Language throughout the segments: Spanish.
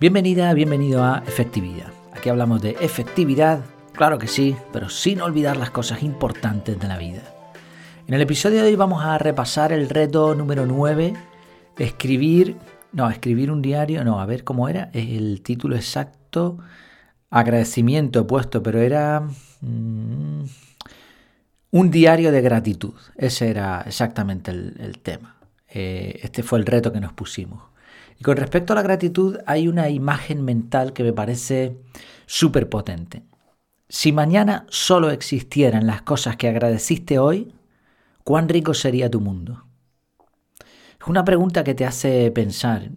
Bienvenida, bienvenido a Efectividad. Aquí hablamos de efectividad, claro que sí, pero sin olvidar las cosas importantes de la vida. En el episodio de hoy vamos a repasar el reto número 9, escribir, no, escribir un diario, no, a ver cómo era, el título exacto, agradecimiento puesto, pero era mm, un diario de gratitud, ese era exactamente el, tema. Eh, este fue el reto que nos pusimos. Y con respecto a la gratitud hay una imagen mental que me parece súper potente. Si mañana solo existieran las cosas que agradeciste hoy, ¿cuán rico sería tu mundo? Es una pregunta que te hace pensar.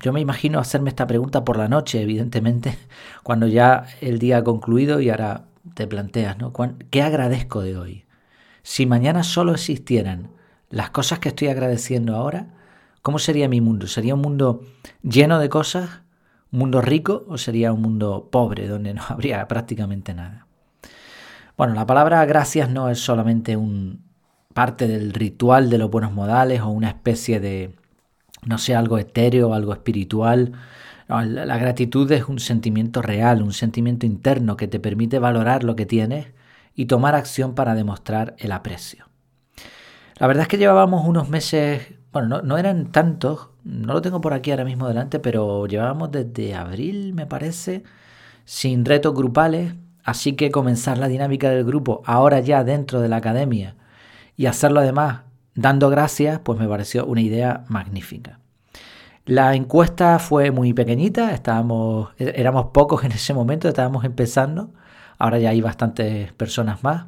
Yo me imagino hacerme esta pregunta por la noche, evidentemente, cuando ya el día ha concluido y ahora te planteas, ¿no? ¿Qué agradezco de hoy? Si mañana solo existieran las cosas que estoy agradeciendo ahora, ¿Cómo sería mi mundo? ¿Sería un mundo lleno de cosas? ¿Un mundo rico o sería un mundo pobre donde no habría prácticamente nada? Bueno, la palabra gracias no es solamente un parte del ritual de los buenos modales o una especie de, no sé, algo etéreo, algo espiritual. la gratitud es un sentimiento real, un sentimiento interno que te permite valorar lo que tienes y tomar acción para demostrar el aprecio. La verdad es que llevábamos unos meses bueno, no, eran tantos, no lo tengo por aquí ahora mismo delante, pero llevábamos desde abril, me parece, sin retos grupales, así que comenzar la dinámica del grupo ahora ya dentro de la academia y hacerlo además dando gracias, pues me pareció una idea magnífica. La encuesta fue muy pequeñita, estábamos, éramos pocos en ese momento, estábamos empezando, ahora ya hay bastantes personas más.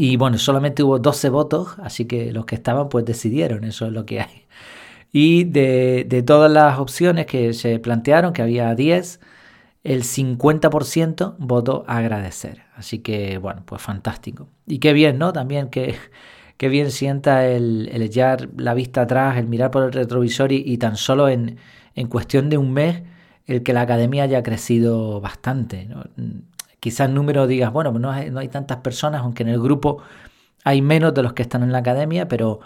Y bueno, solamente hubo 12 votos, así que los que estaban pues decidieron, eso es lo que hay. Y de, todas las opciones que se plantearon, que había 10, el 50% votó agradecer. Así que bueno, pues fantástico. Y qué bien, ¿no? También que, qué bien sienta el, el, echar la vista atrás, el mirar por el retrovisor y, tan solo en, en, cuestión de un mes el que la academia haya crecido bastante. ¿no? Quizás número digas, bueno, no hay, no hay tantas personas, aunque en el grupo hay menos de los que están en la academia, pero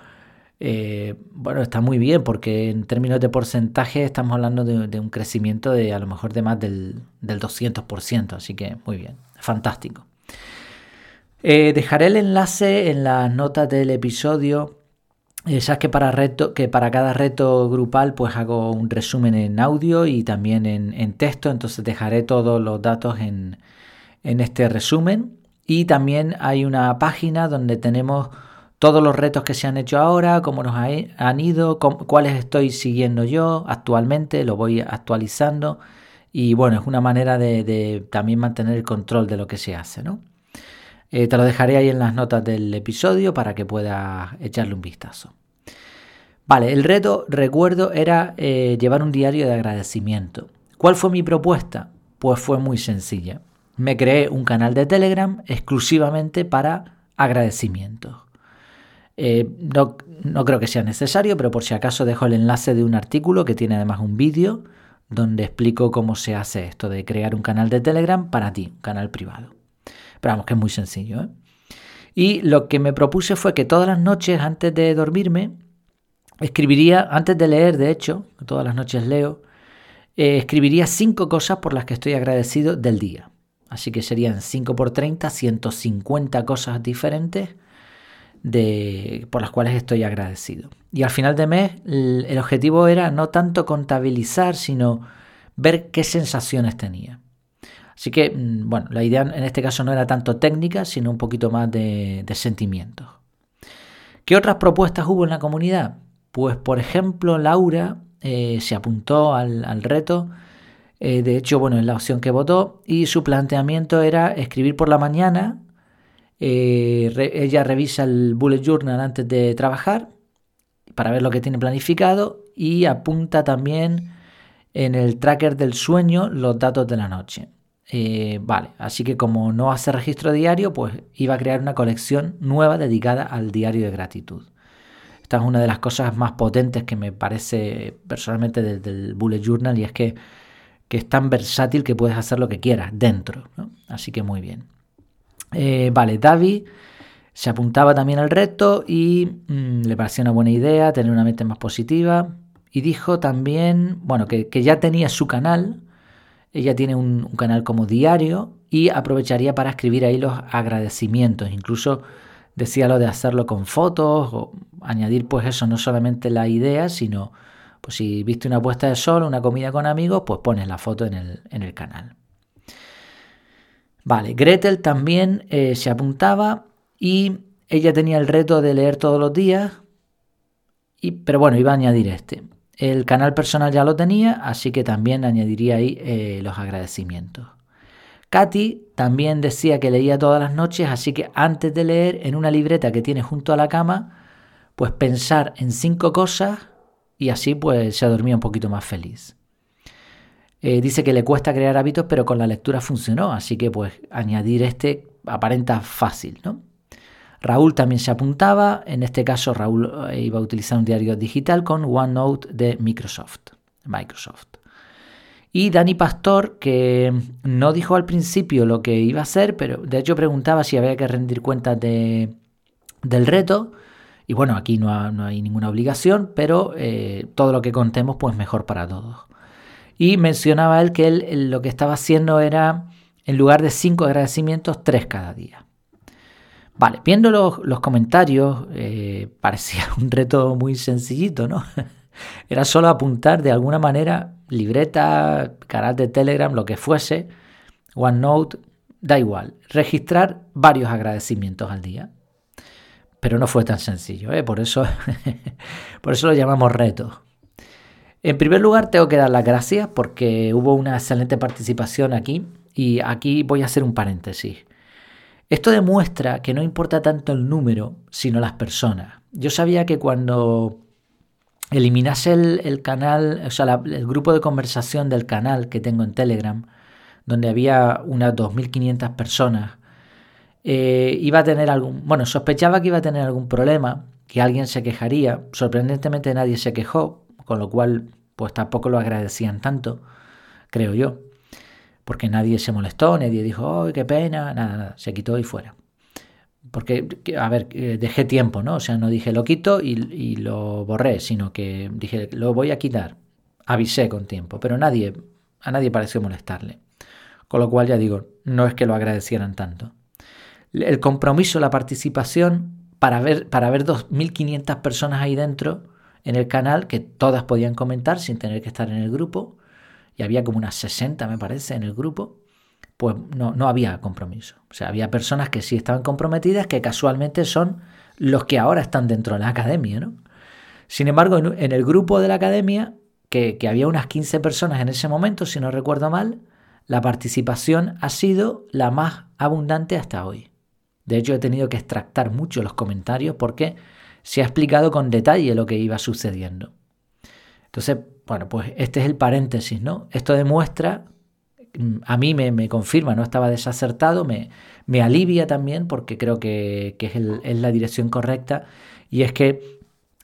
eh, bueno, está muy bien porque en términos de porcentaje estamos hablando de, un crecimiento de a lo mejor de más del, del 200%, así que muy bien, fantástico. Eh, dejaré el enlace en las notas del episodio. Eh, sabes que para, reto, que para cada reto grupal pues hago un resumen en audio y también en, en texto, entonces dejaré todos los datos en, en este resumen. Y también hay una página donde tenemos todos los retos que se han hecho ahora, cómo nos han ido, cuáles estoy siguiendo yo actualmente, lo voy actualizando. Y bueno, es una manera de, también mantener el control de lo que se hace, ¿no? Eh, te lo dejaré ahí en las notas del episodio para que puedas echarle un vistazo. Vale, el reto, recuerdo, era eh, llevar un diario de agradecimiento. ¿Cuál fue mi propuesta? Pues fue muy sencilla me creé un canal de Telegram exclusivamente para agradecimientos. Eh, no, no, creo que sea necesario, pero por si acaso dejo el enlace de un artículo que tiene además un vídeo donde explico cómo se hace esto de crear un canal de Telegram para ti, un canal privado. Pero vamos, que es muy sencillo. ¿eh? Y lo que me propuse fue que todas las noches antes de dormirme, escribiría, antes de leer, de hecho, todas las noches leo, eh, escribiría cinco cosas por las que estoy agradecido del día. Así que serían 5 por 30, 150 cosas diferentes de, por las cuales estoy agradecido. Y al final de mes el, objetivo era no tanto contabilizar, sino ver qué sensaciones tenía. Así que, mm, bueno, la idea en este caso no era tanto técnica, sino un poquito más de, sentimientos. ¿Qué otras propuestas hubo en la comunidad? Pues, por ejemplo, Laura eh, se apuntó al, al reto eh, de hecho, bueno, es la opción que votó. Y su planteamiento era escribir por la mañana. Eh, ella revisa el bullet journal antes de trabajar para ver lo que tiene planificado y apunta también en el tracker del sueño los datos de la noche. Eh, vale, así que como no hace registro diario, pues iba a crear una colección nueva dedicada al diario de gratitud. Esta es una de las cosas más potentes que me parece personalmente del bullet journal y es que que es tan versátil que puedes hacer lo que quieras dentro. Así que muy bien. Eh, vale, David se apuntaba también al reto y mm, le parecía una buena idea tener una mente más positiva y dijo también, bueno, que, ya tenía su canal, ella tiene un, canal como diario y aprovecharía para escribir ahí los agradecimientos, incluso decía lo de hacerlo con fotos o añadir pues eso, no solamente la idea, sino pues si viste una puesta de sol, una comida con amigos, pues pones la foto en el, en el canal. Vale, Gretel también eh, se apuntaba y ella tenía el reto de leer todos los días, y, pero bueno, iba a añadir este. El canal personal ya lo tenía, así que también añadiría ahí eh, los agradecimientos. Katy también decía que leía todas las noches, así que antes de leer en una libreta que tiene junto a la cama, pues pensar en cinco cosas y así pues se dormía un poquito más feliz. Eh, dice que le cuesta crear hábitos, pero con la lectura funcionó, así que pues añadir este aparenta fácil, ¿no? Raúl también se apuntaba, en este caso Raúl eh, iba a utilizar un diario digital con OneNote de Microsoft. Microsoft. Y Dani Pastor, que no dijo al principio lo que iba a hacer, pero de hecho preguntaba si había que rendir cuentas de, del reto. Y bueno, aquí no, hay ninguna obligación, pero eh, todo lo que contemos, pues mejor para todos. Y mencionaba él que él lo que estaba haciendo era, en lugar de cinco agradecimientos, tres cada día. Vale, viendo los, comentarios, eh, parecía un reto muy sencillito, ¿no? Era solo apuntar de alguna manera, libreta, canal de Telegram, lo que fuese, OneNote, da igual, registrar varios agradecimientos al día. Pero no fue tan sencillo, ¿eh? por, eso, por eso lo llamamos reto. En primer lugar, tengo que dar las gracias porque hubo una excelente participación aquí y aquí voy a hacer un paréntesis. Esto demuestra que no importa tanto el número, sino las personas. Yo sabía que cuando eliminase el, canal, o sea, el grupo de conversación del canal que tengo en Telegram, donde había unas 2.500 personas, eh, iba a tener algún, bueno, sospechaba que iba a tener algún problema, que alguien se quejaría. Sorprendentemente nadie se quejó, con lo cual pues tampoco lo agradecían tanto, creo yo porque nadie se molestó, nadie dijo, ¡ay, qué pena! Nada, nada, se quitó y fuera. Porque, a ver, eh, dejé tiempo, ¿no? O sea, no dije lo quito y, lo borré, sino que dije, lo voy a quitar. Avisé con tiempo, pero nadie, a nadie pareció molestarle. Con lo cual ya digo, no es que lo agradecieran tanto. El compromiso, la participación, para ver, para ver 2.500 personas ahí dentro en el canal, que todas podían comentar sin tener que estar en el grupo, y había como unas 60, me parece, en el grupo, pues no, no había compromiso. O sea, había personas que sí estaban comprometidas, que casualmente son los que ahora están dentro de la academia, ¿no? Sin embargo, en, el grupo de la academia, que, que había unas 15 personas en ese momento, si no recuerdo mal, la participación ha sido la más abundante hasta hoy. De hecho, he tenido que extractar mucho los comentarios porque se ha explicado con detalle lo que iba sucediendo. Entonces, bueno, pues este es el paréntesis, ¿no? Esto demuestra, mm, a mí me, confirma, no estaba desacertado, me, me, alivia también porque creo que, es, la dirección correcta y es que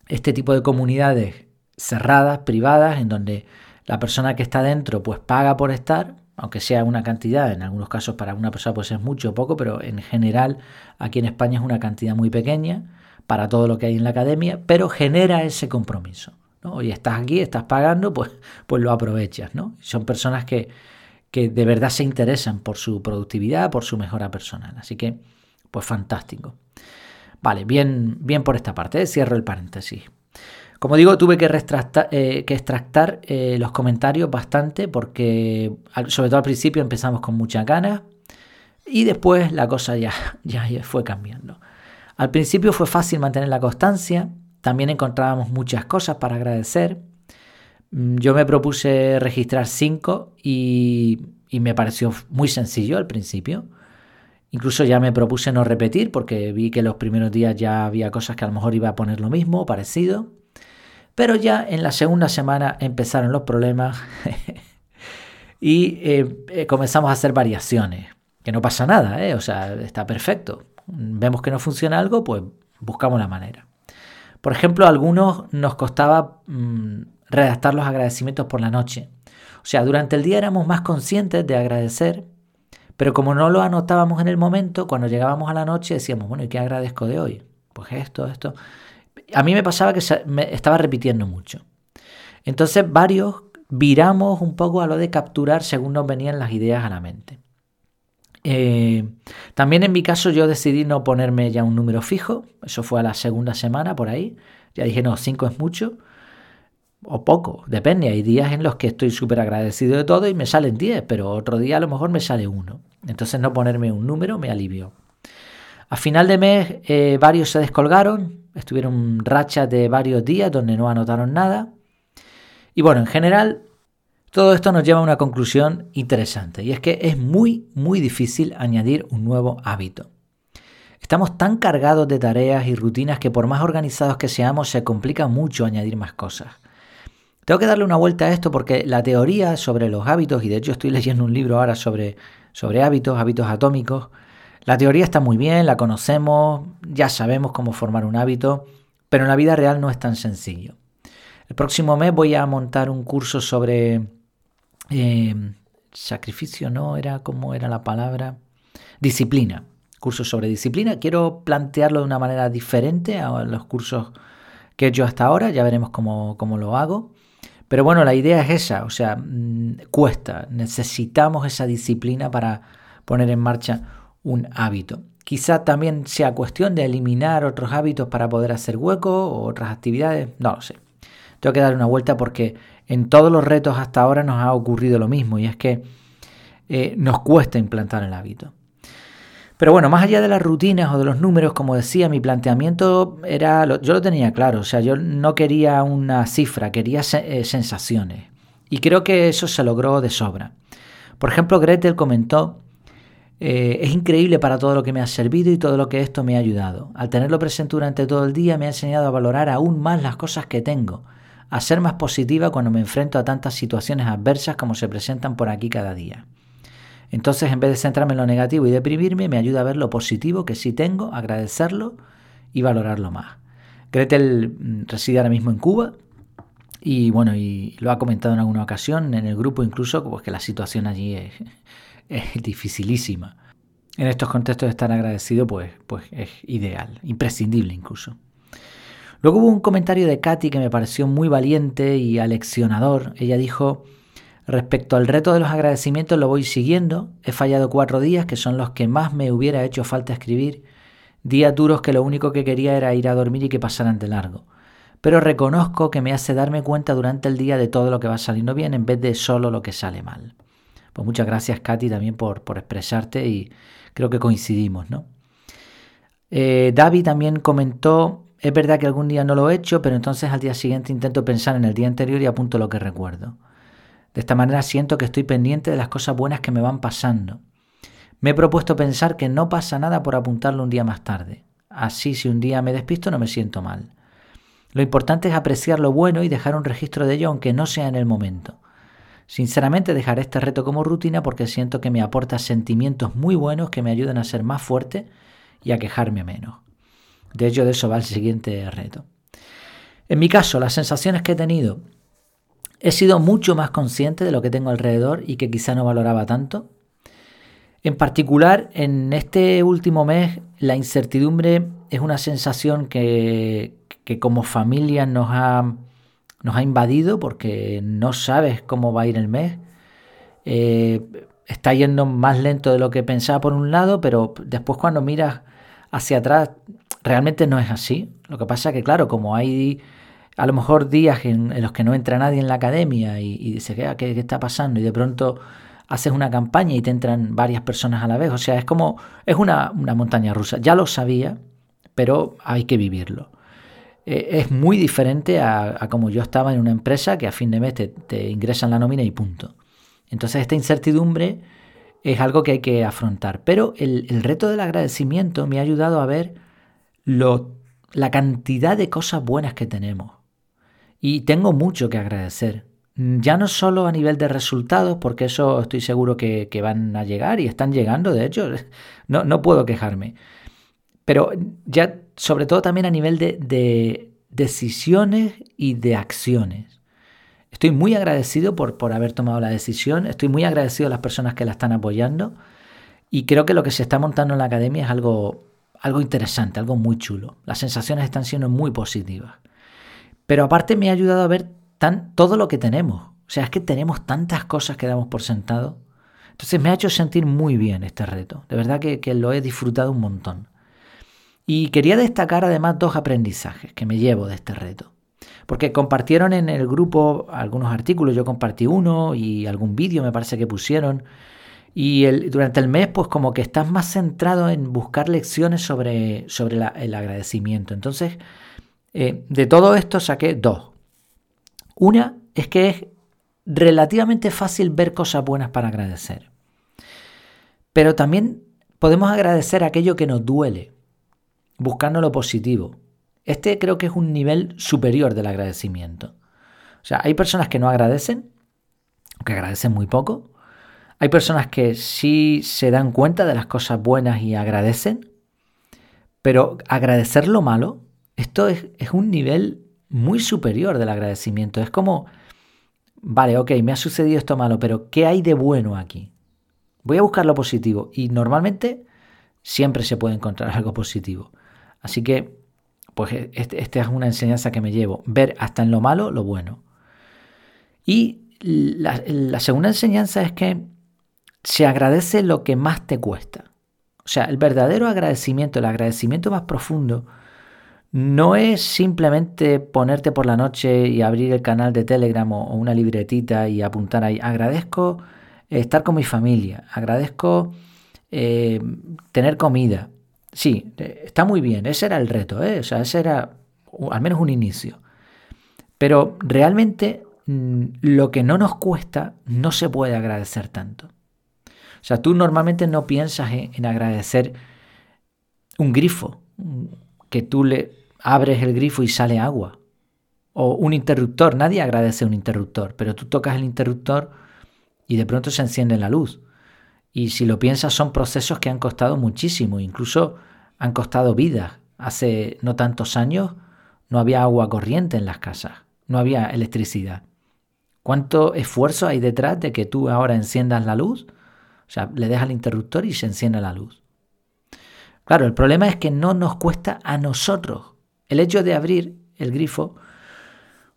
este tipo de comunidades cerradas, privadas, en donde la persona que está dentro pues paga por estar, aunque sea una cantidad, en algunos casos para una persona pues es mucho o poco, pero en general aquí en España es una cantidad muy pequeña para todo lo que hay en la academia, pero genera ese compromiso. ¿no? estás aquí, estás pagando, pues, pues lo aprovechas. ¿no? Son personas que, que de verdad se interesan por su productividad, por su mejora personal. Así que, pues fantástico. Vale, bien, bien por esta parte, ¿eh? cierro el paréntesis. Como digo, tuve que, eh, que extractar eh, los comentarios bastante porque, sobre todo al principio, empezamos con mucha ganas y después la cosa ya, ya fue cambiando. Al principio fue fácil mantener la constancia, también encontrábamos muchas cosas para agradecer. Mm, yo me propuse registrar cinco y, me pareció muy sencillo al principio. Incluso ya me propuse no repetir porque vi que los primeros días ya había cosas que a lo mejor iba a poner lo mismo, parecido. Pero ya en la segunda semana empezaron los problemas y eh, eh, comenzamos a hacer variaciones. Que no pasa nada, ¿eh? o sea, está perfecto. Vemos que no funciona algo, pues buscamos la manera. Por ejemplo, a algunos nos costaba mm, redactar los agradecimientos por la noche. O sea, durante el día éramos más conscientes de agradecer, pero como no lo anotábamos en el momento, cuando llegábamos a la noche decíamos, bueno, ¿y qué agradezco de hoy? Pues esto, esto. A mí me pasaba que me estaba repitiendo mucho. Entonces varios viramos un poco a lo de capturar según nos venían las ideas a la mente. Eh, también en mi caso yo decidí no ponerme ya un número fijo, eso fue a la segunda semana por ahí, ya dije no, 5 es mucho o poco, depende, hay días en los que estoy súper agradecido de todo y me salen 10, pero otro día a lo mejor me sale uno, entonces no ponerme un número me alivió. A final de mes eh, varios se descolgaron, estuvieron rachas de varios días donde no anotaron nada y bueno, en general todo esto nos lleva a una conclusión interesante y es que es muy, muy difícil añadir un nuevo hábito. Estamos tan cargados de tareas y rutinas que por más organizados que seamos se complica mucho añadir más cosas. Tengo que darle una vuelta a esto porque la teoría sobre los hábitos, y de hecho estoy leyendo un libro ahora sobre, sobre hábitos, hábitos atómicos, la teoría está muy bien, la conocemos, ya sabemos cómo formar un hábito, pero en la vida real no es tan sencillo. El próximo mes voy a montar un curso sobre eh, sacrificio, ¿no? Era como era la palabra. Disciplina. Cursos sobre disciplina. Quiero plantearlo de una manera diferente a los cursos que he hecho hasta ahora. Ya veremos cómo, lo hago. Pero bueno, la idea es esa. O sea, mm, cuesta. Necesitamos esa disciplina para poner en marcha un hábito. Quizá también sea cuestión de eliminar otros hábitos para poder hacer hueco o otras actividades. No lo sé. Tengo que dar una vuelta porque en todos los retos hasta ahora nos ha ocurrido lo mismo y es que eh, nos cuesta implantar el hábito. Pero bueno, más allá de las rutinas o de los números, como decía, mi planteamiento era, yo lo tenía claro, o sea, yo no quería una cifra, quería eh, sensaciones. Y creo que eso se logró de sobra. Por ejemplo, Gretel comentó, eh, es increíble para todo lo que me ha servido y todo lo que esto me ha ayudado. Al tenerlo presente durante todo el día me ha enseñado a valorar aún más las cosas que tengo a ser más positiva cuando me enfrento a tantas situaciones adversas como se presentan por aquí cada día. Entonces, en vez de centrarme en lo negativo y deprimirme, me ayuda a ver lo positivo que sí tengo, agradecerlo y valorarlo más. Gretel mm, reside ahora mismo en Cuba y bueno, y lo ha comentado en alguna ocasión en el grupo incluso, pues que la situación allí es, es dificilísima. En estos contextos estar agradecido pues, pues es ideal, imprescindible incluso. Luego hubo un comentario de Katy que me pareció muy valiente y aleccionador. Ella dijo, respecto al reto de los agradecimientos lo voy siguiendo. He fallado cuatro días, que son los que más me hubiera hecho falta escribir. Días duros que lo único que quería era ir a dormir y que pasaran de largo. Pero reconozco que me hace darme cuenta durante el día de todo lo que va saliendo bien en vez de solo lo que sale mal. Pues muchas gracias Katy también por, por expresarte y creo que coincidimos, ¿no? Eh, David también comentó es verdad que algún día no lo he hecho, pero entonces al día siguiente intento pensar en el día anterior y apunto lo que recuerdo. De esta manera siento que estoy pendiente de las cosas buenas que me van pasando. Me he propuesto pensar que no pasa nada por apuntarlo un día más tarde. Así si un día me despisto no me siento mal. Lo importante es apreciar lo bueno y dejar un registro de ello aunque no sea en el momento. Sinceramente dejaré este reto como rutina porque siento que me aporta sentimientos muy buenos que me ayudan a ser más fuerte y a quejarme menos. De hecho, de eso va el siguiente reto. En mi caso, las sensaciones que he tenido, he sido mucho más consciente de lo que tengo alrededor y que quizá no valoraba tanto. En particular, en este último mes, la incertidumbre es una sensación que, como familia nos ha, nos ha invadido porque no sabes cómo va a ir el mes. Eh, está yendo más lento de lo que pensaba por un lado, pero después cuando miras hacia atrás realmente no es así. Lo que pasa es que, claro, como hay a lo mejor días en, los que no entra nadie en la academia y, y dice, ¿qué, ¿qué, está pasando? Y de pronto haces una campaña y te entran varias personas a la vez. O sea, es como, es una, montaña rusa. Ya lo sabía, pero hay que vivirlo. Eh, es muy diferente a, como yo estaba en una empresa que a fin de mes te, ingresan la nómina y punto. Entonces esta incertidumbre es algo que hay que afrontar. Pero el, reto del agradecimiento me ha ayudado a ver la cantidad de cosas buenas que tenemos. Y tengo mucho que agradecer. Ya no solo a nivel de resultados, porque eso estoy seguro que, van a llegar y están llegando, de hecho, no, no, puedo quejarme. Pero ya sobre todo también a nivel de, de decisiones y de acciones. Estoy muy agradecido por, por haber tomado la decisión, estoy muy agradecido a las personas que la están apoyando y creo que lo que se está montando en la academia es algo algo interesante, algo muy chulo. Las sensaciones están siendo muy positivas. Pero aparte me ha ayudado a ver tan, todo lo que tenemos. O sea, es que tenemos tantas cosas que damos por sentado. Entonces me ha hecho sentir muy bien este reto. De verdad que lo he disfrutado un montón. Y quería destacar además dos aprendizajes que me llevo de este reto. Porque compartieron en el grupo algunos artículos, yo compartí uno y algún vídeo me parece que pusieron. Y durante el mes, pues como que estás más centrado en buscar lecciones sobre, sobre el agradecimiento. Entonces, eh, de todo esto saqué dos. Una es que es relativamente fácil ver cosas buenas para agradecer. Pero también podemos agradecer aquello que nos duele, buscando lo positivo. Este creo que es un nivel superior del agradecimiento. O sea, hay personas que no agradecen, que agradecen muy poco. Hay personas que sí se dan cuenta de las cosas buenas y agradecen. Pero agradecer lo malo, esto es, es un nivel muy superior del agradecimiento. Es como, vale, ok, me ha sucedido esto malo, pero ¿qué hay de bueno aquí? Voy a buscar lo positivo y normalmente siempre se puede encontrar algo positivo. Así que pues e, este, esta es una enseñanza que me llevo, ver hasta en lo malo lo bueno. Y la, segunda enseñanza es que se agradece lo que más te cuesta. O sea, el verdadero agradecimiento, el agradecimiento más profundo, no es simplemente ponerte por la noche y abrir el canal de Telegram o una libretita y apuntar ahí. Agradezco estar con mi familia, agradezco eh, tener comida, Sí, está muy bien, ese era el reto, ¿eh? o sea, ese era al menos un inicio. Pero realmente mm, lo que no nos cuesta no se puede agradecer tanto. O sea, tú normalmente no piensas en, agradecer un grifo, que tú le abres el grifo y sale agua. O un interruptor, nadie agradece un interruptor, pero tú tocas el interruptor y de pronto se enciende la luz. Y si lo piensas, son procesos que han costado muchísimo, incluso han costado vidas. Hace no tantos años no había agua corriente en las casas, no había electricidad. ¿Cuánto esfuerzo hay detrás de que tú ahora enciendas la luz? O sea, le dejas el interruptor y se enciende la luz. Claro, el problema es que no nos cuesta a nosotros. El hecho de abrir el grifo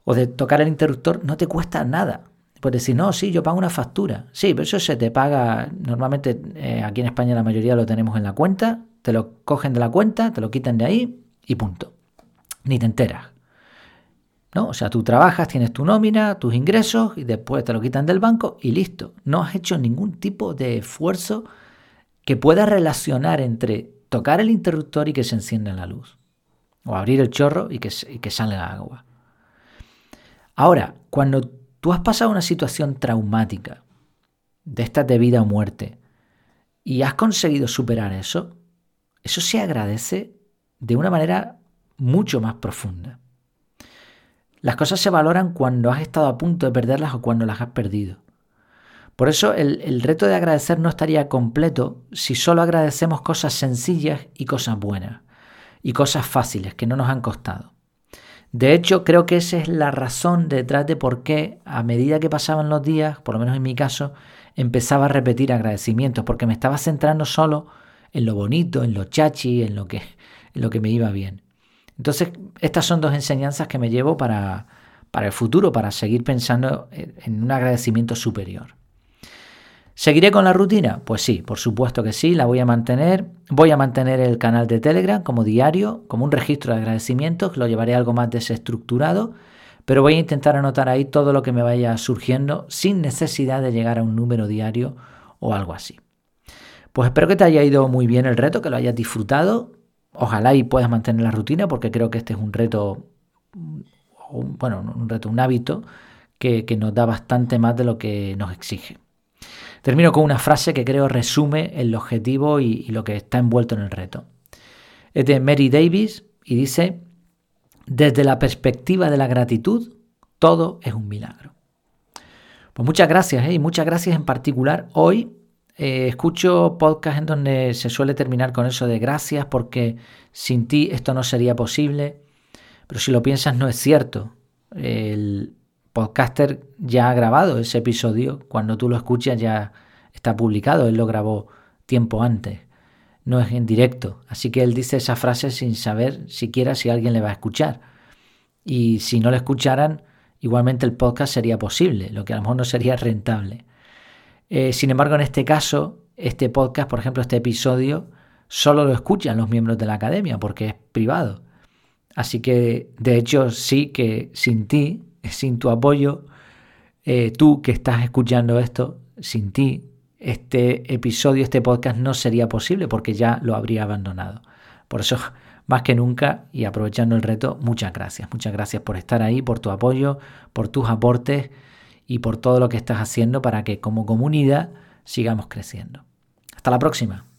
o de tocar el interruptor no te cuesta nada. Puedes decir, no, sí, yo pago una factura. Sí, pero eso se te paga, normalmente eh, aquí en España la mayoría lo tenemos en la cuenta, te lo cogen de la cuenta, te lo quitan de ahí y punto. Ni te enteras. ¿No? O sea, tú trabajas, tienes tu nómina, tus ingresos y después te lo quitan del banco y listo. No has hecho ningún tipo de esfuerzo que pueda relacionar entre tocar el interruptor y que se encienda la luz. O abrir el chorro y que, y que salga agua. Ahora, cuando tú has pasado una situación traumática, de estas de vida o muerte, y has conseguido superar eso, eso se agradece de una manera mucho más profunda. Las cosas se valoran cuando has estado a punto de perderlas o cuando las has perdido. Por eso el, el, reto de agradecer no estaría completo si solo agradecemos cosas sencillas y cosas buenas, y cosas fáciles que no nos han costado. De hecho, creo que esa es la razón detrás de por qué a medida que pasaban los días, por lo menos en mi caso, empezaba a repetir agradecimientos, porque me estaba centrando solo en lo bonito, en lo chachi, en lo que, en lo que me iba bien. Entonces, estas son dos enseñanzas que me llevo para, para el futuro, para seguir pensando en un agradecimiento superior. ¿Seguiré con la rutina? Pues sí, por supuesto que sí, la voy a mantener. Voy a mantener el canal de Telegram como diario, como un registro de agradecimientos, lo llevaré algo más desestructurado, pero voy a intentar anotar ahí todo lo que me vaya surgiendo sin necesidad de llegar a un número diario o algo así. Pues espero que te haya ido muy bien el reto, que lo hayas disfrutado. Ojalá y puedas mantener la rutina, porque creo que este es un reto, bueno, un reto, un hábito que, que nos da bastante más de lo que nos exige. Termino con una frase que creo resume el objetivo y, lo que está envuelto en el reto. Es de Mary Davis y dice, desde la perspectiva de la gratitud, todo es un milagro. Pues muchas gracias ¿eh? y muchas gracias en particular. Hoy eh, escucho podcasts en donde se suele terminar con eso de gracias porque sin ti esto no sería posible. Pero si lo piensas no es cierto. El, podcaster ya ha grabado ese episodio, cuando tú lo escuchas ya está publicado, él lo grabó tiempo antes, no es en directo, así que él dice esa frase sin saber siquiera si alguien le va a escuchar. Y si no le escucharan, igualmente el podcast sería posible, lo que a lo mejor no sería rentable. Eh, sin embargo, en este caso, este podcast, por ejemplo, este episodio, solo lo escuchan los miembros de la academia porque es privado. Así que, de hecho, sí que sin ti, sin tu apoyo, eh, tú que estás escuchando esto, sin ti, este episodio, este podcast no sería posible porque ya lo habría abandonado. Por eso, más que nunca, y aprovechando el reto, muchas gracias. Muchas gracias por estar ahí, por tu apoyo, por tus aportes y por todo lo que estás haciendo para que como comunidad sigamos creciendo. Hasta la próxima.